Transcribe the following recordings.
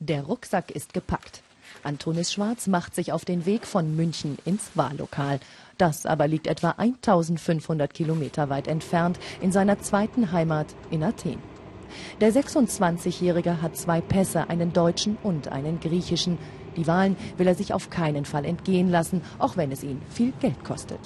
Der Rucksack ist gepackt. Antonis Schwarz macht sich auf den Weg von München ins Wahllokal. Das aber liegt etwa 1500 Kilometer weit entfernt in seiner zweiten Heimat in Athen. Der 26-Jährige hat zwei Pässe, einen deutschen und einen griechischen. Die Wahlen will er sich auf keinen Fall entgehen lassen, auch wenn es ihn viel Geld kostet.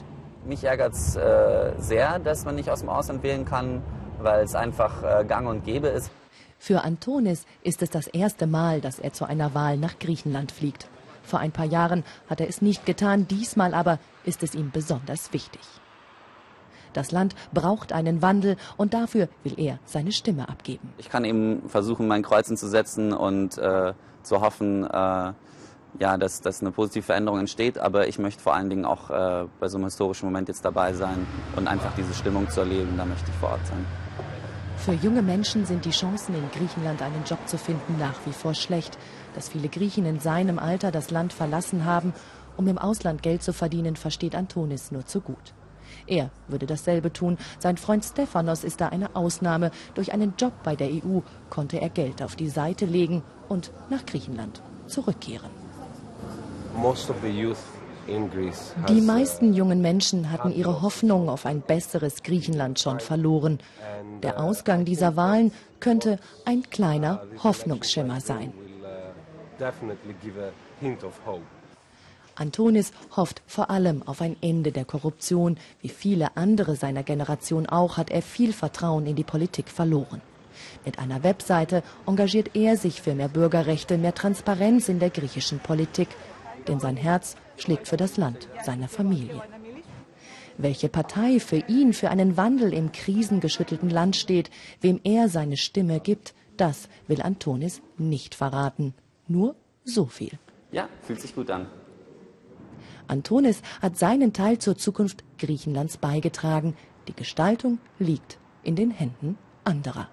Mich ärgert es äh, sehr, dass man nicht aus dem Ausland wählen kann, weil es einfach äh, gang und gäbe ist. Für Antonis ist es das erste Mal, dass er zu einer Wahl nach Griechenland fliegt. Vor ein paar Jahren hat er es nicht getan, diesmal aber ist es ihm besonders wichtig. Das Land braucht einen Wandel und dafür will er seine Stimme abgeben. Ich kann eben versuchen, mein Kreuzen zu setzen und äh, zu hoffen, äh, ja, dass, dass eine positive Veränderung entsteht. Aber ich möchte vor allen Dingen auch äh, bei so einem historischen Moment jetzt dabei sein und einfach diese Stimmung zu erleben. Da möchte ich vor Ort sein. Für junge Menschen sind die Chancen, in Griechenland einen Job zu finden, nach wie vor schlecht. Dass viele Griechen in seinem Alter das Land verlassen haben, um im Ausland Geld zu verdienen, versteht Antonis nur zu gut. Er würde dasselbe tun. Sein Freund Stephanos ist da eine Ausnahme. Durch einen Job bei der EU konnte er Geld auf die Seite legen und nach Griechenland zurückkehren. Die meisten jungen Menschen hatten ihre Hoffnung auf ein besseres Griechenland schon verloren. Der Ausgang dieser Wahlen könnte ein kleiner Hoffnungsschimmer sein. Antonis hofft vor allem auf ein Ende der Korruption. Wie viele andere seiner Generation auch, hat er viel Vertrauen in die Politik verloren. Mit einer Webseite engagiert er sich für mehr Bürgerrechte, mehr Transparenz in der griechischen Politik. Denn sein Herz schlägt für das Land seiner Familie. Welche Partei für ihn für einen Wandel im krisengeschüttelten Land steht, wem er seine Stimme gibt, das will Antonis nicht verraten. Nur so viel. Ja, fühlt sich gut an. Antonis hat seinen Teil zur Zukunft Griechenlands beigetragen. Die Gestaltung liegt in den Händen anderer.